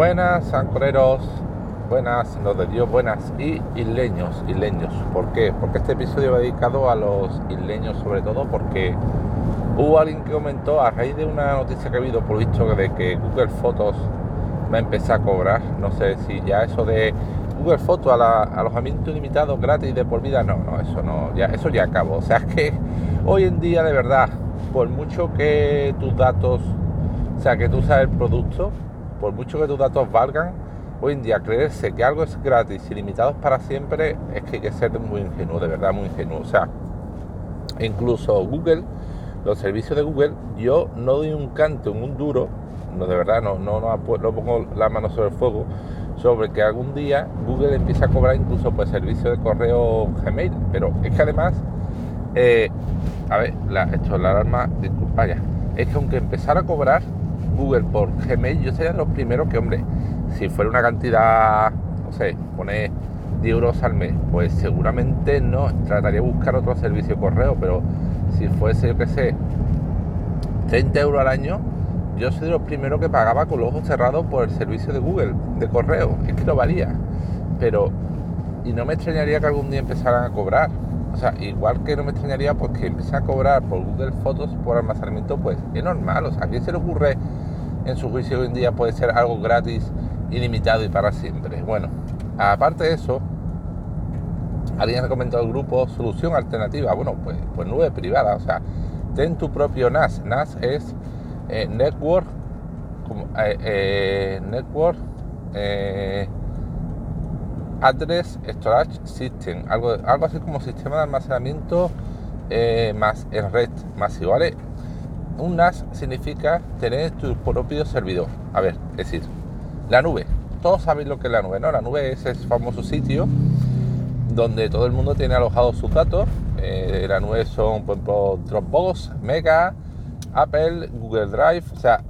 Buenas, ancoreros, buenas, los de Dios, buenas y isleños, isleños. ¿Por qué? Porque este episodio va dedicado a los isleños, sobre todo porque hubo alguien que comentó a raíz de una noticia que ha habido por visto de que Google Fotos va a empezar a cobrar. No sé si ya eso de Google Fotos a alojamiento ilimitado gratis de por vida, no, no, eso no, ya, eso ya acabó. O sea, es que hoy en día de verdad, por mucho que tus datos, o sea, que tú sabes el producto, por mucho que tus datos valgan, hoy en día creerse que algo es gratis y limitado para siempre es que hay que ser muy ingenuo, de verdad muy ingenuo. O sea, incluso Google, los servicios de Google, yo no doy un canto un duro, no de verdad, no, no, no, pongo la mano sobre el fuego, sobre que algún día Google empiece a cobrar incluso por servicio de correo Gmail. Pero es que además, eh, a ver, esto es la alarma, disculpa es que aunque empezara a cobrar, Google por Gmail, yo sería de los primeros que, hombre, si fuera una cantidad, no sé, pone 10 euros al mes, pues seguramente no, trataría de buscar otro servicio de correo, pero si fuese, yo qué sé, 30 euros al año, yo soy de los primeros que pagaba con los ojos cerrados por el servicio de Google, de correo, es que no valía, pero, y no me extrañaría que algún día empezaran a cobrar, o sea, igual que no me extrañaría pues que empiece a cobrar por Google Fotos por almacenamiento, pues es normal, o sea, ¿a quién se le ocurre en su juicio hoy en día puede ser algo gratis, ilimitado y para siempre. Bueno, aparte de eso, alguien ha comentado el grupo solución alternativa. Bueno, pues, pues nube privada, o sea, ten tu propio NAS. NAS es eh, Network, eh, eh, Network Address Storage System, algo, algo así como sistema de almacenamiento más en red masivo, ¿vale? Un NAS significa tener tu propio servidor. A ver, es decir, la nube. Todos sabéis lo que es la nube, ¿no? La nube es ese famoso sitio donde todo el mundo tiene alojados sus datos. Eh, la nube son, por ejemplo, Dropbox, Mega, Apple, Google Drive, o sea,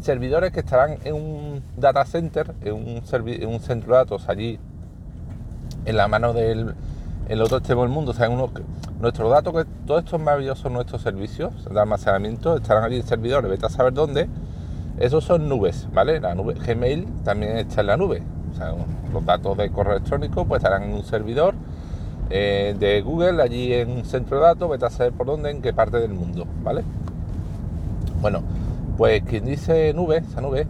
servidores que estarán en un data center, en un, en un centro de datos allí en la mano del el otro extremo del mundo. O sea, uno, nuestros datos, que todos estos maravillosos nuestros servicios de almacenamiento estarán allí en servidores, vete a saber dónde. Esos son nubes, ¿vale? La nube Gmail también está en la nube. O sea, los datos de correo electrónico pues estarán en un servidor eh, de Google, allí en un centro de datos, vete a saber por dónde, en qué parte del mundo, ¿vale? Bueno, pues quien dice nube, esa nube,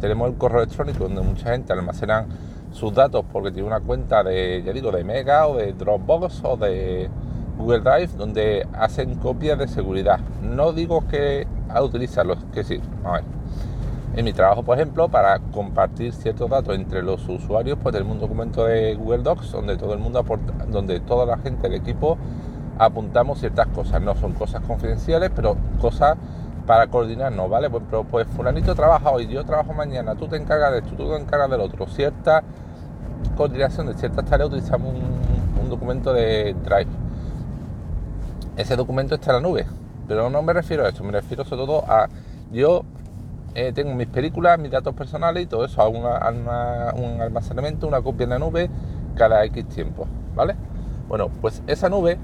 tenemos el correo electrónico donde mucha gente almacena sus datos porque tiene una cuenta de, ya digo, de Mega o de Dropbox o de Google Drive donde hacen copias de seguridad. No digo que a utilizarlos, que sí. A ver. En mi trabajo, por ejemplo, para compartir ciertos datos entre los usuarios, pues tenemos un documento de Google Docs donde todo el mundo aporta, donde toda la gente del equipo apuntamos ciertas cosas. No son cosas confidenciales, pero cosas para coordinarnos, ¿vale? Pues, pues fulanito trabaja hoy, yo trabajo mañana, tú te encargas de esto, tú te encargas del otro. Cierta coordinación de ciertas tareas utilizamos un, documento de Drive. Ese documento está en la nube, pero no me refiero a esto, me refiero sobre todo a yo eh, tengo mis películas, mis datos personales y todo eso, hago un almacenamiento, una copia en la nube cada X tiempo, ¿vale? Bueno, pues esa nube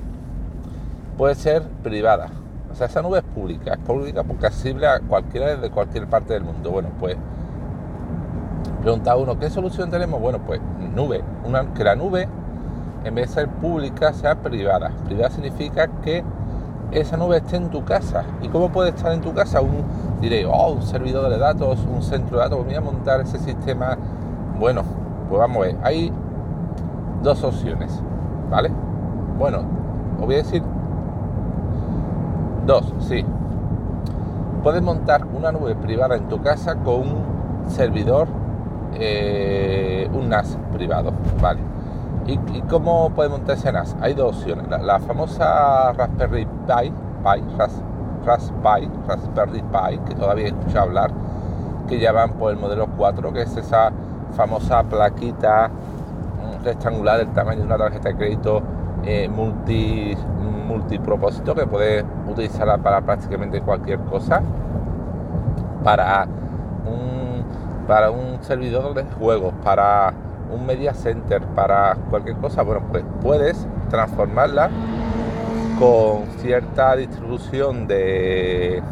puede ser privada, o sea, esa nube es pública, es pública porque es accesible a cualquiera desde cualquier parte del mundo. Bueno, pues Pregunta uno, ¿qué solución tenemos? Bueno, pues nube. Una, que la nube, en vez de ser pública, sea privada. Privada significa que esa nube esté en tu casa. ¿Y cómo puede estar en tu casa? Un, diré, oh, un servidor de datos, un centro de datos, voy a montar ese sistema. Bueno, pues vamos a ver. Hay dos opciones, ¿vale? Bueno, os voy a decir dos, sí. Puedes montar una nube privada en tu casa con un servidor eh, un NAS privado, ¿vale? ¿Y, cómo puede montar ese NAS? Hay dos opciones. La, famosa Raspberry Pi, Pi Raspberry, Raspberry Pi, que todavía he escuchado hablar, que ya van por el modelo 4, que es esa famosa plaquita mm, rectangular del tamaño de una tarjeta de crédito eh, multi, multipropósito que puede utilizarla para prácticamente cualquier cosa. Para para un servidor de juegos, para un media center, para cualquier cosa, bueno, pues puedes transformarla con cierta distribución de,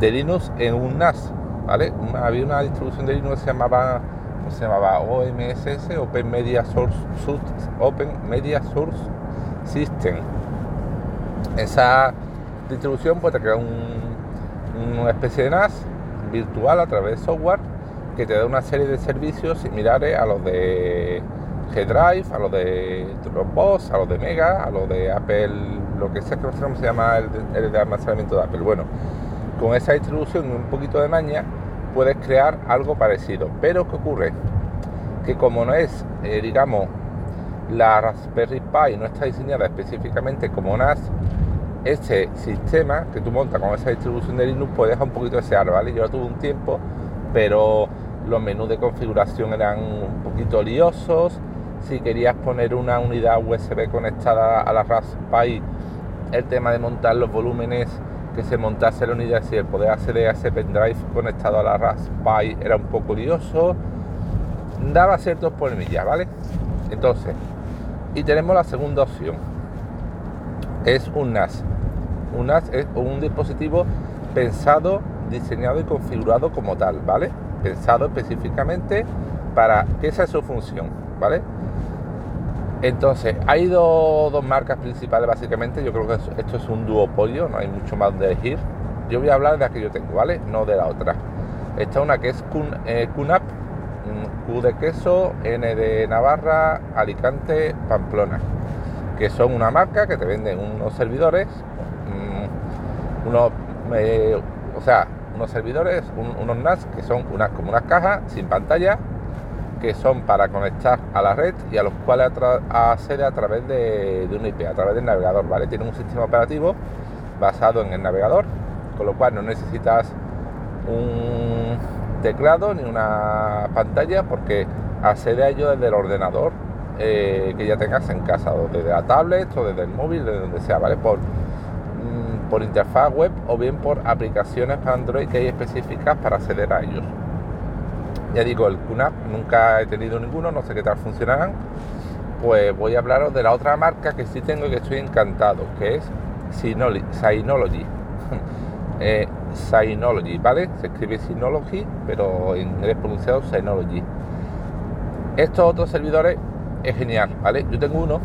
de Linux en un NAS, ¿vale? había una distribución de Linux que se llamaba, se llamaba OMSS, Open Media Source, Open Media Source System. Esa distribución pues te crea una especie de NAS virtual a través de software que te da una serie de servicios similares a los de G-Drive, a los de Dropbox, a los de Mega, a los de Apple, lo que sea que no se llama el, de almacenamiento de Apple. Bueno, con esa distribución y un poquito de maña puedes crear algo parecido. Pero ¿qué ocurre? Que como no es, eh, digamos, la Raspberry Pi no está diseñada específicamente como NAS, este sistema que tú montas con esa distribución de Linux puede dejar un poquito de desear, ¿vale? Yo tuve un tiempo, pero los menús de configuración eran un poquito liosos. Si querías poner una unidad USB conectada a la Raspberry, el tema de montar los volúmenes que se montase la unidad y el poder acceder a ese pendrive conectado a la Raspberry era un poco lioso. Daba ciertos problemillas, ¿vale? Entonces, y tenemos la segunda opción. Es un NAS. Un NAS es un dispositivo pensado, diseñado y configurado como tal, ¿vale? Pensado específicamente para que esa es su función, ¿vale? Entonces, hay dos, marcas principales básicamente, yo creo que esto es un duopolio, no hay mucho más de elegir. Yo voy a hablar de la que yo tengo, ¿vale? No de la otra. Esta una que es Kun, eh, mm, Q de queso, N de Navarra, Alicante, Pamplona, que son una marca que te venden unos servidores, mm, unos, eh, o sea, unos servidores, unos NAS que son unas, como unas cajas sin pantalla que son para conectar a la red y a los cuales accede a través de, de una IP, a través del navegador, ¿vale? Tiene un sistema operativo basado en el navegador, con lo cual no necesitas un teclado ni una pantalla porque accede a ello desde el ordenador eh, que ya tengas en casa, desde la tablet o desde el móvil, de donde sea, ¿vale? Por por interfaz web o bien por aplicaciones para Android que hay específicas para acceder a ellos. Ya digo, el QNAP nunca he tenido ninguno, no sé qué tal funcionarán. Pues voy a hablaros de la otra marca que sí tengo y que estoy encantado, que es Synology. eh, Synology, ¿vale? Se escribe Synology, pero en inglés pronunciado Synology. Estos otros servidores es genial, ¿vale? Yo tengo uno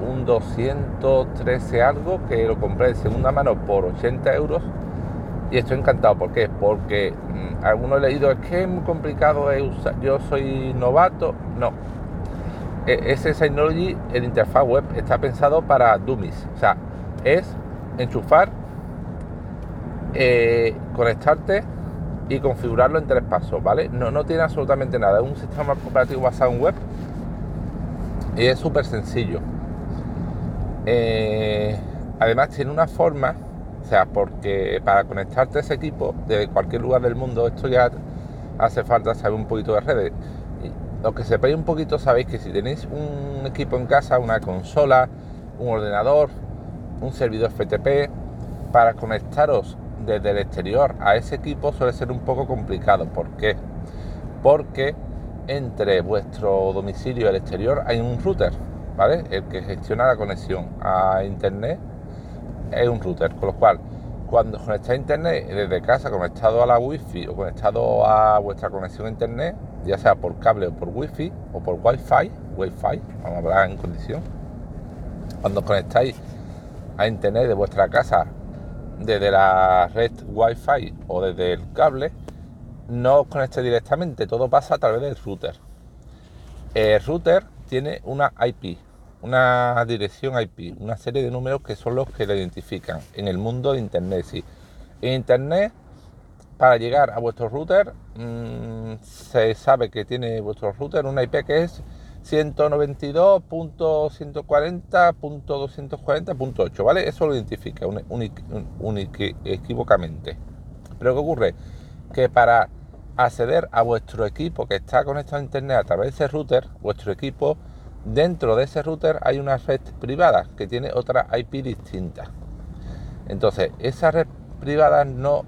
un 213 algo que lo compré de segunda mano por 80 euros y estoy encantado. ¿Por qué? Porque mm, algunos he leído es que es muy complicado usar, yo soy novato. No. E, ese Synology, el interfaz web, está pensado para dummies. O sea, es enchufar, eh, conectarte y configurarlo en tres pasos, ¿vale? No, no tiene absolutamente nada. Es un sistema operativo basado en web y es súper sencillo. Eh, además tiene una forma, o sea, porque para conectarte a ese equipo de cualquier lugar del mundo, esto ya hace falta saber un poquito de redes. lo que sepáis un poquito sabéis que si tenéis un equipo en casa, una consola, un ordenador, un servidor FTP, para conectaros desde el exterior a ese equipo suele ser un poco complicado. ¿Por qué? Porque entre vuestro domicilio y el exterior hay un router El que gestiona la conexión a internet es un router, con lo cual cuando conectáis a internet desde casa conectado a la wifi o conectado a vuestra conexión a internet, ya sea por cable o por wifi o por wifi, wifi, vamos a hablar en condición, cuando conectáis a internet de vuestra casa desde la red wifi o desde el cable, no os conectéis directamente, todo pasa a través del router. El router tiene una IP, una dirección IP, una serie de números que son los que la identifican en el mundo de Internet. Sí. En Internet, para llegar a vuestro router, mm, se sabe que tiene vuestro router una IP que es 192.140.240.8, ¿vale? Eso lo identifica equivocamente. Pero ¿qué ocurre? Que para acceder a vuestro equipo que está conectado a internet a través de ese router, vuestro equipo Dentro de ese router hay una red privada que tiene otra IP distinta. Entonces, esa red privada no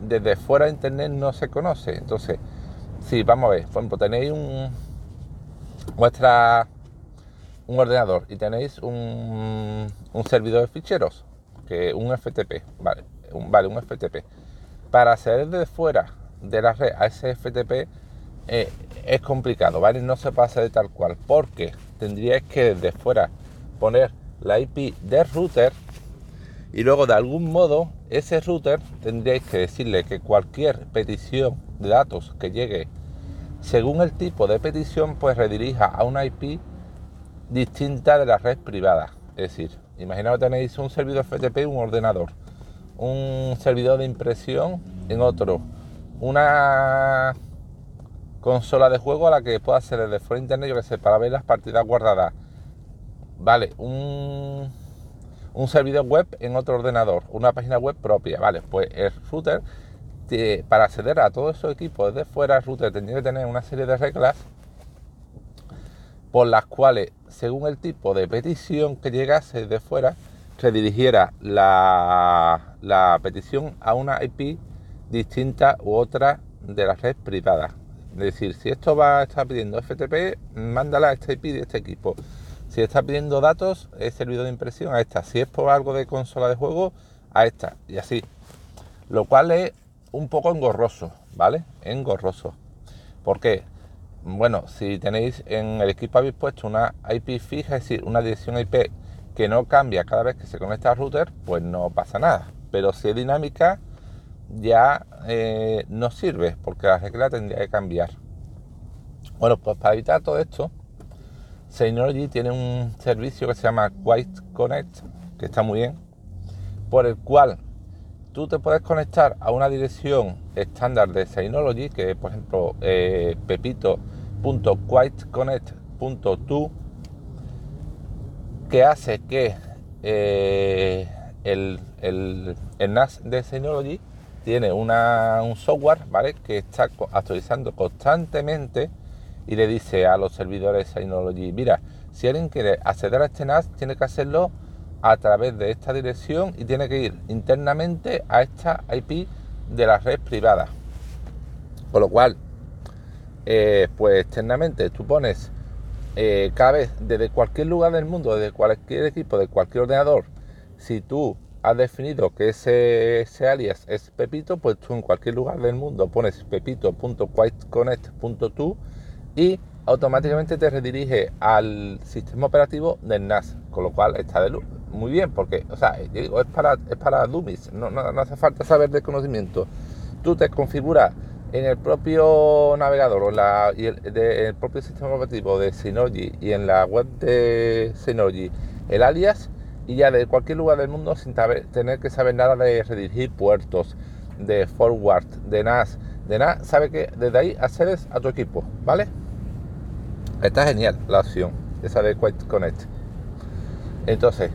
desde fuera de internet no se conoce. Entonces, si vamos a ver, por ejemplo, tenéis un vuestra un ordenador y tenéis un, un servidor de ficheros, que un FTP, vale, un, vale, un FTP. Para acceder desde fuera de la red a ese FTP eh, es complicado, ¿vale? No se pasa de tal cual, porque tendríais que desde fuera poner la IP del router y luego de algún modo ese router tendríais que decirle que cualquier petición de datos que llegue según el tipo de petición pues redirija a una IP distinta de la red privada. Es decir, imaginaos tenéis un servidor FTP, un ordenador, un servidor de impresión en otro, una consola de juego a la que pueda hacer desde fuera internet, yo que sé, para ver las partidas guardadas. Vale, un, un servidor web en otro ordenador, una página web propia. Vale, pues el router, para acceder a todos esos equipos desde fuera, el router tendría que tener una serie de reglas por las cuales, según el tipo de petición que llegase de fuera, redirigiera la, la petición a una IP distinta u otra de la red privada. Es decir, si esto va a pidiendo FTP, mándala a esta IP de este equipo. Si está pidiendo datos, es servidor de impresión a esta. Si es por algo de consola de juego, a esta. Y así. Lo cual es un poco engorroso, ¿vale? Engorroso. ¿Por qué? Bueno, si tenéis en el equipo habéis puesto una IP fija, es decir, una dirección IP que no cambia cada vez que se conecta al router, pues no pasa nada. Pero si es dinámica, ya eh, no sirve porque la regla tendría que cambiar. Bueno, pues para evitar todo esto, Synology tiene un servicio que se llama White Connect, que está muy bien, por el cual tú te puedes conectar a una dirección estándar de Synology, que es por ejemplo eh, que hace que eh, el, el, el NAS de Synology tiene un software, ¿vale? Que está actualizando constantemente y le dice a los servidores Synology, mira, si alguien quiere acceder a este NAS, tiene que hacerlo a través de esta dirección y tiene que ir internamente a esta IP de la red privada. Con lo cual, eh, pues externamente tú pones eh, cada vez desde cualquier lugar del mundo, desde cualquier equipo, de cualquier ordenador, si tú has definido que ese, alias es Pepito, pues tú en cualquier lugar del mundo pones pepito.quiteconnect.to y automáticamente te redirige al sistema operativo del NAS, con lo cual está de luz. Muy bien, porque, o sea, es para, es para dummies, no, hace falta saber de conocimiento. Tú te configuras en el propio navegador o y el, el propio sistema operativo de Synology y en la web de Synology el alias y ya de cualquier lugar del mundo sin tener que saber nada de redirigir puertos, de forward, de NAS, de nada, sabe que desde ahí accedes a tu equipo, ¿vale? Está genial la opción, esa de Quiet Connect. Entonces,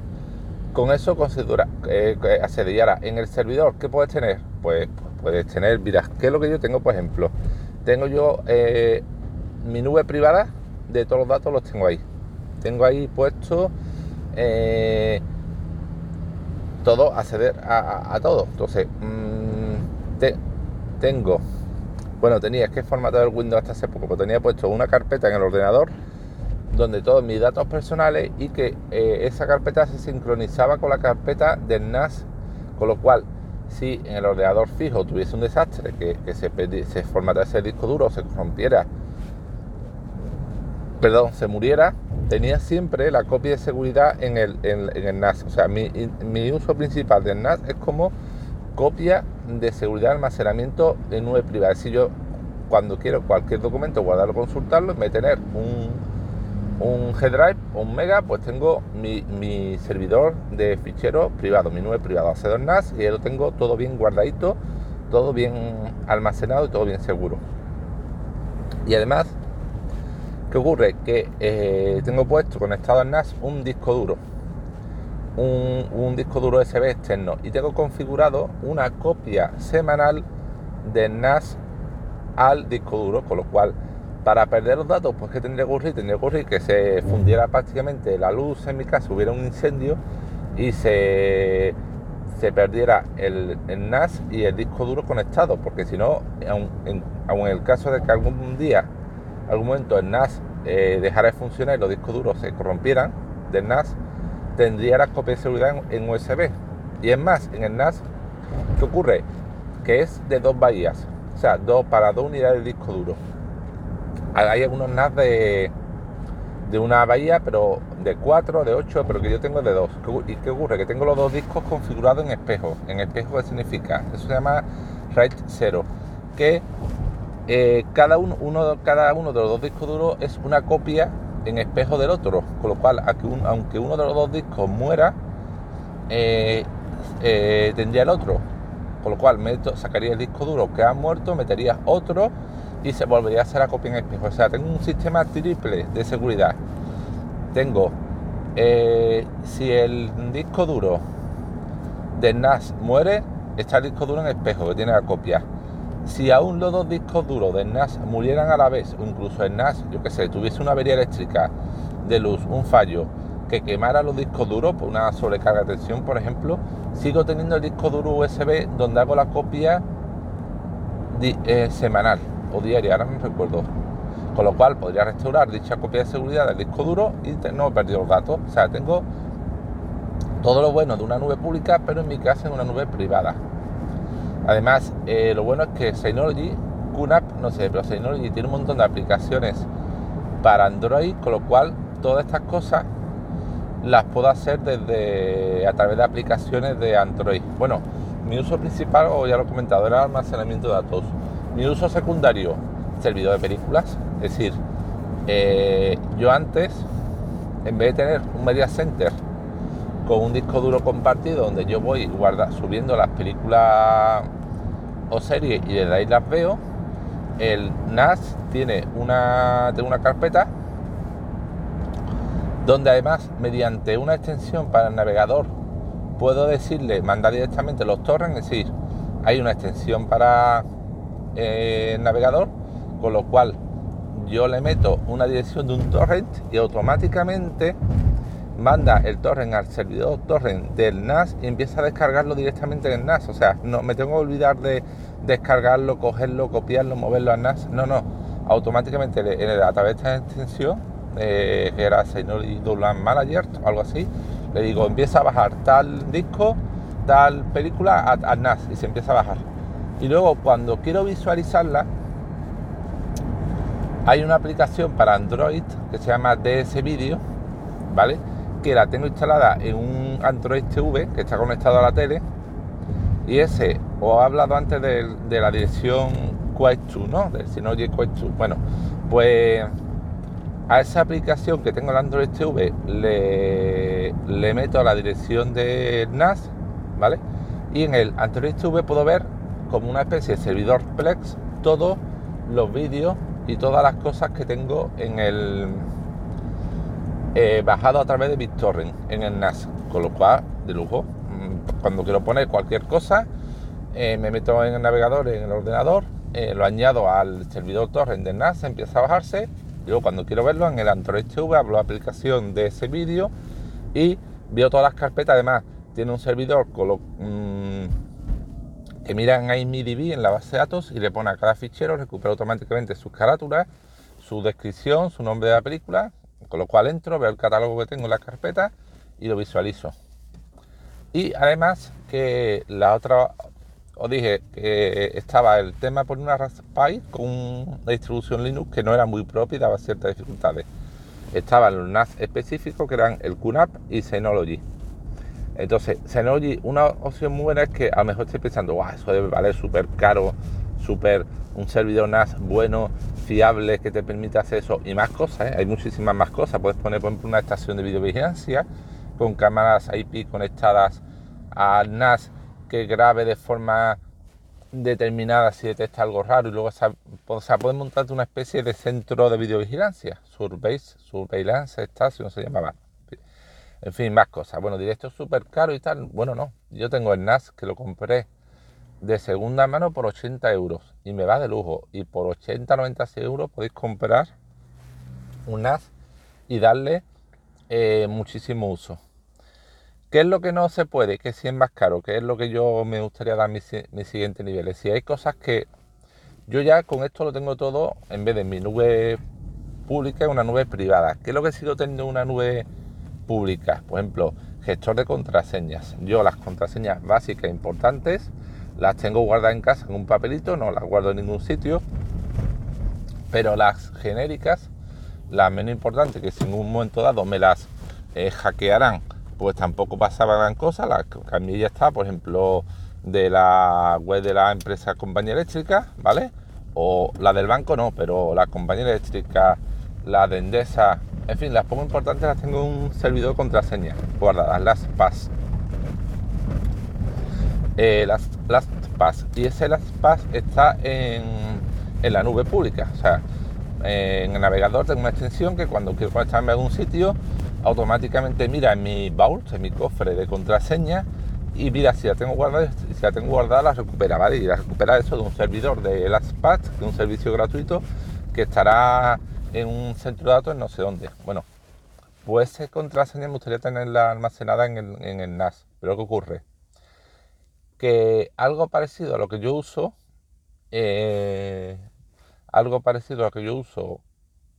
con eso considera, eh, accederá en el servidor, ¿qué puedes tener? Pues, puedes tener, mira, ¿qué es lo que yo tengo, por ejemplo? Tengo yo eh, mi nube privada, de todos los datos los tengo ahí. Tengo ahí puesto eh, todo, acceder a, todo. Entonces, mm, tengo, bueno, tenía, es que he formatado el Windows hasta hace poco, pero tenía puesto una carpeta en el ordenador donde todos mis datos personales y que eh, esa carpeta se sincronizaba con la carpeta del NAS, con lo cual si en el ordenador fijo tuviese un desastre, que, se, se formatase el disco duro se rompiera, perdón, se muriera, tenía siempre la copia de seguridad en el, en, NAS. O sea, mi, uso principal del NAS es como copia de seguridad de almacenamiento de nube privada. Si yo cuando quiero cualquier documento guardarlo, consultarlo, me tener un, un G-Drive o un Mega, pues tengo mi, servidor de ficheros privado, mi nube privada, hace NAS y ya lo tengo todo bien guardadito, todo bien almacenado y todo bien seguro. Y además ¿Qué ocurre? Que eh, tengo puesto conectado al NAS un disco duro, un, disco duro USB externo. Y tengo configurado una copia semanal de NAS al disco duro, con lo cual para perder los datos, pues que tendría que ocurrir, tendría que ocurrir que se fundiera prácticamente la luz en mi casa, hubiera un incendio y se, se perdiera el, NAS y el disco duro conectado, porque si no, aun en el caso de que algún día algún momento el NAS eh, dejara de funcionar y los discos duros se corrompieran del NAS, tendría las copias de seguridad en, USB. Y es más, en el NAS, ¿qué ocurre? Que es de dos bahías. sea, dos, para dos unidades de disco duro. Hay algunos NAS de, de una bahía, pero de 4, de 8, pero que yo tengo de 2. ¿Y qué ocurre? Que tengo los dos discos configurados en espejo. ¿En espejo qué significa? Eso se llama RAID 0, que eh, cada, uno, uno, cada uno de los dos discos duros es una copia en espejo del otro, con lo cual, aunque uno de los dos discos muera, eh, eh, tendría el otro. Con lo cual, sacaría el disco duro que ha muerto, metería otro y se volvería a hacer la copia en espejo. O sea, tengo un sistema triple de seguridad. Tengo, si el disco duro de NAS muere, está el disco duro en espejo que tiene la copia. Si aún los dos discos duros de NAS murieran a la vez, o incluso el NAS, yo que sé, tuviese una avería eléctrica de luz, un fallo, que quemara los discos duros por una sobrecarga de tensión, por ejemplo, sigo teniendo el disco duro USB donde hago la copia eh, semanal o diaria, ahora no recuerdo. Con lo cual podría restaurar dicha copia de seguridad del disco duro y no he perdido los datos. O sea, tengo todo lo bueno de una nube pública, pero en mi casa en una nube privada. Además, eh, lo bueno es que Synology, QNAP, no sé, pero Synology tiene un montón de aplicaciones para Android, con lo cual todas estas cosas las puedo hacer desde a través de aplicaciones de Android. Bueno, mi uso principal, o ya lo he comentado, era almacenamiento de datos. Mi uso secundario, servidor de películas. Es decir, eh, yo antes, en vez de tener un media center con un disco duro compartido donde yo voy guarda, subiendo las películas o series y desde ahí las veo, el NAS tiene una, una carpeta donde además mediante una extensión para el navegador puedo decirle, mandar directamente los torrents, es decir, hay una extensión para eh, el navegador, con lo cual yo le meto una dirección de un torrent y automáticamente manda el torrent al servidor torrent del NAS y empieza a descargarlo directamente en el NAS. O sea, no me tengo que olvidar de descargarlo, cogerlo, copiarlo, moverlo al NAS. No, no. Automáticamente a través de esta extensión, eh, que era Synology Download Manager o algo así, le digo empieza a bajar tal disco, tal película al NAS y se empieza a bajar. Y luego cuando quiero visualizarla, hay una aplicación para Android que se llama DS Video, ¿vale? Que la tengo instalada en un Android TV que está conectado a la tele. Y ese, os he hablado antes de, la dirección Quest 2, ¿no? Del Synology Quest 2. Bueno, pues a esa aplicación que tengo en Android TV le, meto la dirección de NAS, ¿vale? Y en el Android TV puedo ver como una especie de servidor Plex todos los vídeos y todas las cosas que tengo en el eh, bajado a través de BitTorrent en el NAS, con lo cual de lujo. Mm, cuando quiero poner cualquier cosa, eh, me meto en el navegador, en el ordenador, eh, lo añado al servidor torrent del NAS, empieza a bajarse. Y luego cuando quiero verlo en el Android TV abro la aplicación de ese vídeo y veo todas las carpetas. Además, tiene un servidor con lo, mm, que miran ahí MiDB en la base de datos y le pone a cada fichero, recupera automáticamente sus carátulas, su descripción, su nombre de la película, con lo cual entro, veo el catálogo que tengo en la carpeta y lo visualizo. Y además que la otra, os dije que estaba el tema por una Raspberry con una distribución Linux que no era muy propia y daba ciertas dificultades. Estaban los NAS específicos que eran el QNAP y Synology entonces, Synology, una opción muy buena es que a lo mejor estoy pensando, wow, eso debe valer súper caro, súper un servidor NAS bueno, fiable, que te permite hacer eso y más cosas, ¿eh? hay muchísimas más cosas. Puedes poner, por ejemplo, una estación de videovigilancia con cámaras IP conectadas al NAS que grabe de forma determinada si detecta algo raro y luego o sea, puedes montarte una especie de centro de videovigilancia, Surveillance, Surveillance Station se llamaba. En fin, más cosas. Bueno, directo súper caro y tal. Bueno, no. Yo tengo el NAS que lo compré de segunda mano por 80 euros y me va de lujo. Y por 80, 90 euros podéis comprar un NAS y darle eh, muchísimo uso. ¿Qué es lo que no se puede? Que si es más caro, ¿Qué es lo que yo me gustaría dar mis, mis siguientes niveles. Si hay cosas que yo ya con esto lo tengo todo, en vez de mi nube pública, una nube privada. ¿Qué es lo que sigo teniendo una nube públicas, por ejemplo, gestor de contraseñas. Yo las contraseñas básicas e importantes las tengo guardadas en casa en un papelito, no las guardo en ningún sitio. Pero las genéricas, las menos importantes, que si en un momento dado me las eh, hackearán, pues tampoco pasaba gran cosa. La que ya está, por ejemplo, de la web de la empresa compañía eléctrica, ¿vale? O la del banco no, pero la compañía eléctrica, la de Endesa, en fin, las pongo importantes las tengo en un servidor de contraseña guardadas, las PAS. Eh, las, las PAS. Y ese las PAS está en, en la nube pública. O sea, en el navegador tengo una extensión que cuando quiero conectarme a algún sitio, automáticamente mira en mi vault, en mi cofre de contraseña y mira si la tengo guardada, si la tengo guardada la recupera, ¿vale? Y la recupera eso de un servidor de LastPass, que es un servicio gratuito que estará en un centro de datos en no sé dónde. Bueno, pues esa contraseña me gustaría tenerla almacenada en el, en el NAS. Pero ¿qué ocurre? Que algo parecido a lo que yo uso, eh, algo parecido a lo que yo uso,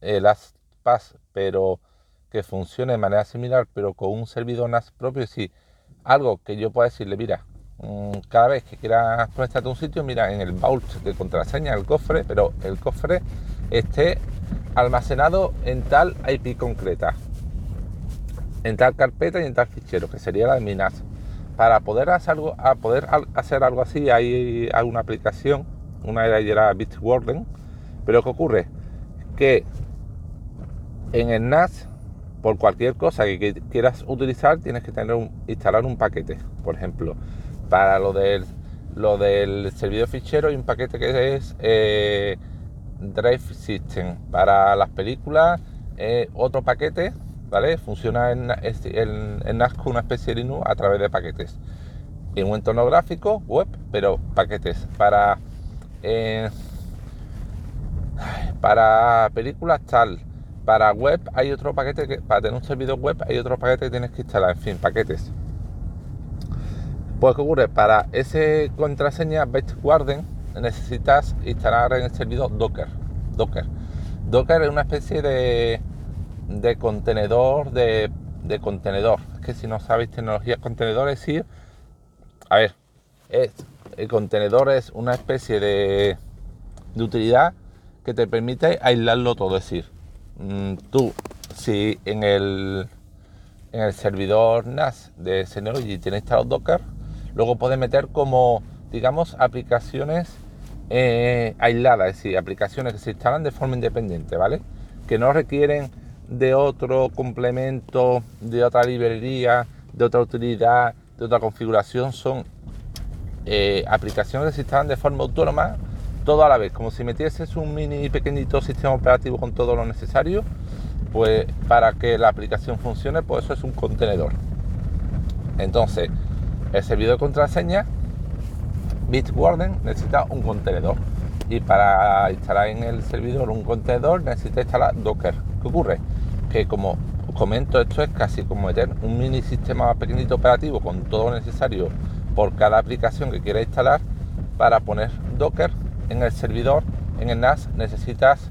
el LastPass, pero que funcione de manera similar, pero con un servidor NAS propio, sí algo que yo pueda decirle, mira, mm, cada vez que quieras conectarte a un sitio, mira en el vault de contraseña, el cofre, pero el cofre esté almacenado en tal IP concreta, en tal carpeta y en tal fichero, que sería la de mi NAS. Para poder hacer algo, poder hacer algo así, hay, una aplicación, una era era Bitwarden, pero ¿qué ocurre? Que en el NAS por cualquier cosa que quieras utilizar tienes que tener un, instalar un paquete. Por ejemplo, para lo del, lo del servidor fichero hay un paquete que es eh, Drive System. Para las películas otro paquete, Funciona en, en, con una especie de Linux a través de paquetes. En un entorno gráfico, web, pero paquetes. Para, eh, para películas tal para web hay otro paquete que, para tener un servidor web hay otro paquete que tienes que instalar, en fin, paquetes. Pues, ¿qué ocurre? Para ese contraseña Bitwarden necesitas instalar en el servidor Docker. Docker. Docker es una especie de, de contenedor de, de contenedor. Es que si no sabéis tecnologías contenedores, sí. A ver, el contenedor es una especie de, de utilidad que te permite aislarlo todo. Es decir, Mm, tú, si en el, en el servidor NAS de Synology tienes instalado Docker, luego puedes meter como, digamos, aplicaciones eh, aisladas, es decir, aplicaciones que se instalan de forma independiente, ¿vale? Que no requieren de otro complemento, de otra librería, de otra utilidad, de otra configuración, son eh, aplicaciones que se instalan de forma autónoma todo a la vez, como si metieses un mini pequeñito sistema operativo con todo lo necesario, pues para que la aplicación funcione, pues eso es un contenedor. Entonces, el servidor de contraseña, Bitwarden, necesita un contenedor. Y para instalar en el servidor un contenedor necesita instalar Docker. ¿Qué ocurre? Que como os comento, esto es casi como meter un mini sistema pequeñito operativo con todo lo necesario por cada aplicación que quiera instalar para poner Docker en el servidor, en el NAS, necesitas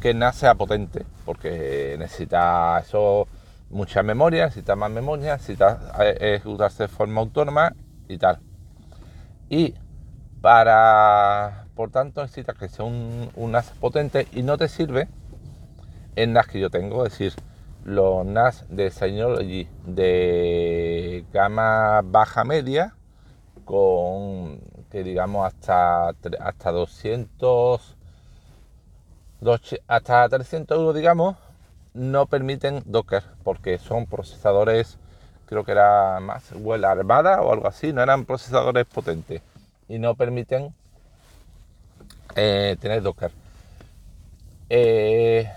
que el NAS sea potente, porque necesita eso mucha memoria, necesita más memoria, necesita eh, ejecutarse de forma autónoma y tal. Y para, por tanto, necesitas que sea un, NAS potente y no te sirve el NAS que yo tengo, es decir, los NAS de Synology de gama baja media con que digamos hasta, hasta 200, hasta 300 euros, digamos, no permiten Docker, porque son procesadores, creo que era más la Armada o algo así, no eran procesadores potentes y no permiten eh, tener Docker. Eh,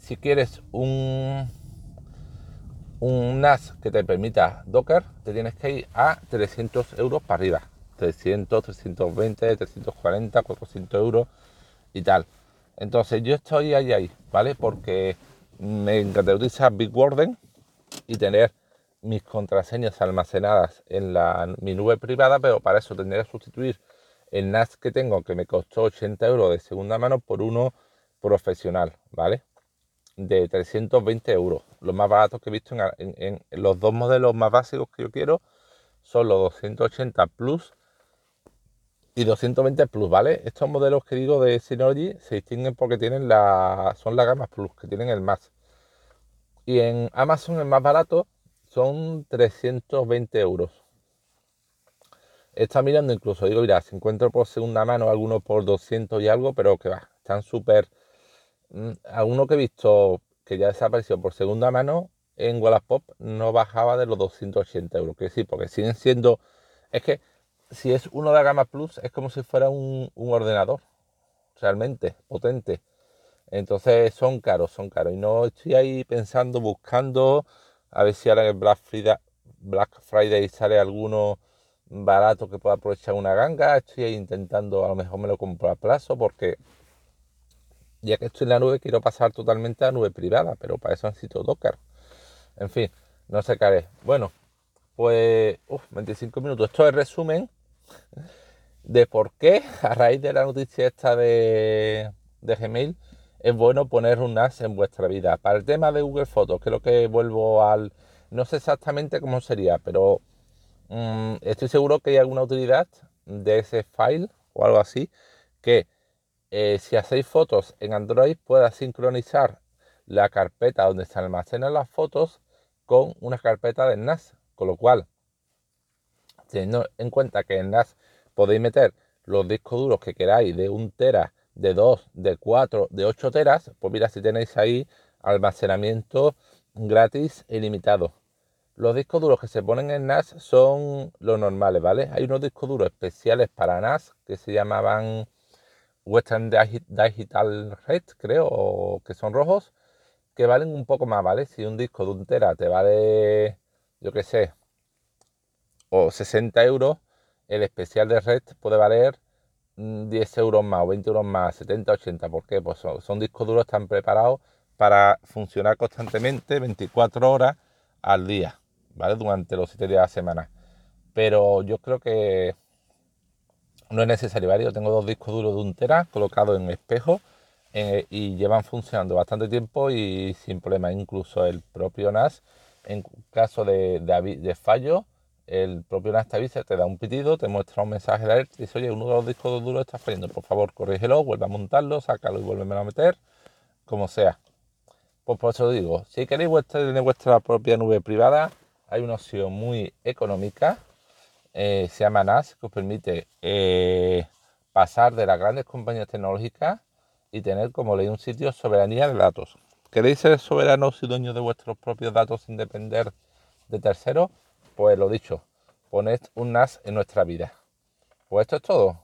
si quieres un, un NAS que te permita Docker, te tienes que ir a 300 euros para arriba. 300, 320, 340, 400 euros y tal. Entonces yo estoy ahí, ahí, ¿vale? Porque me encanta utilizar Bitwarden y tener mis contraseñas almacenadas en la, mi nube privada, pero para eso tendría que sustituir el NAS que tengo, que me costó 80 euros de segunda mano, por uno profesional, ¿vale? De 320 euros. Los más baratos que he visto en, los dos modelos más básicos que yo quiero son los 280 Plus y 220 Plus, ¿vale? Estos modelos que digo de Synology se distinguen porque tienen la, son la gama Plus, que tienen el más. Y en Amazon el más barato son 320 euros. Estado mirando incluso, digo, mira, si encuentro por segunda mano algunos por 200 y algo, pero que va, están súper... Mm, alguno que he visto que ya desapareció por segunda mano en Wallapop no bajaba de los 280 euros. Que sí, porque siguen siendo... Es que si es uno de la gama Plus es como si fuera un, ordenador, realmente, potente. Entonces son caros, son caros. Y no estoy ahí pensando, buscando, a ver si ahora en Black Friday, Black Friday sale alguno barato que pueda aprovechar una ganga. Estoy intentando, a lo mejor me lo compro a plazo porque ya que estoy en la nube quiero pasar totalmente a nube privada, pero para eso necesito Docker. En fin, no sé qué haré. Bueno, pues, 25 minutos. Esto es resumen de por qué, a raíz de la noticia esta de Gmail, es bueno poner un NAS en vuestra vida. Para el tema de Google Fotos, creo que vuelvo al... No sé exactamente cómo sería, pero mm, estoy seguro que hay alguna utilidad de ese file o algo así que eh, si hacéis fotos en Android pueda sincronizar la carpeta donde se almacenan las fotos con una carpeta de NAS. Con lo cual, teniendo en cuenta que en NAS podéis meter los discos duros que queráis de 1 tera, de 2, de 4, de 8 teras, pues mira, si tenéis ahí almacenamiento gratis ilimitado. Los discos duros que se ponen en NAS son los normales, ¿vale? Hay unos discos duros especiales para NAS que se llamaban Western Digital Red, creo, que son rojos, que valen un poco más, ¿vale? Si un disco de un tera te vale, yo qué sé, o 60 euros, el especial de Red puede valer 10 mm, euros más o 20 euros más, 70, 80. ¿Por qué? Pues son, discos duros están preparados para funcionar constantemente 24 horas al día, ¿vale? Durante los 7 días de la semana. Pero yo creo que no es necesario, ¿vale? Yo tengo dos discos duros de un tera colocados en espejo eh, y llevan funcionando bastante tiempo y sin problema. Incluso el propio NAS, en caso de, de fallo, el propio NAS te da un pitido, te muestra un mensaje de alerta y dice, oye, uno de los discos duros está fallando, por favor, corrígelo, vuelve a montarlo, sácalo y vuélveme a meter, como sea. Pues por eso digo, si queréis tener vuestra propia nube privada, hay una opción muy económica, eh, se llama NAS, que os permite eh, pasar de las grandes compañías tecnológicas y tener, como leí un sitio, soberanía de datos. ¿Queréis ser soberanos y dueños de vuestros propios datos sin depender de terceros? Pues lo dicho, poned un NAS en nuestra vida. Pues esto es todo.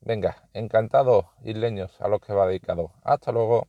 Venga, encantado, isleños, a los que va dedicado. Hasta luego.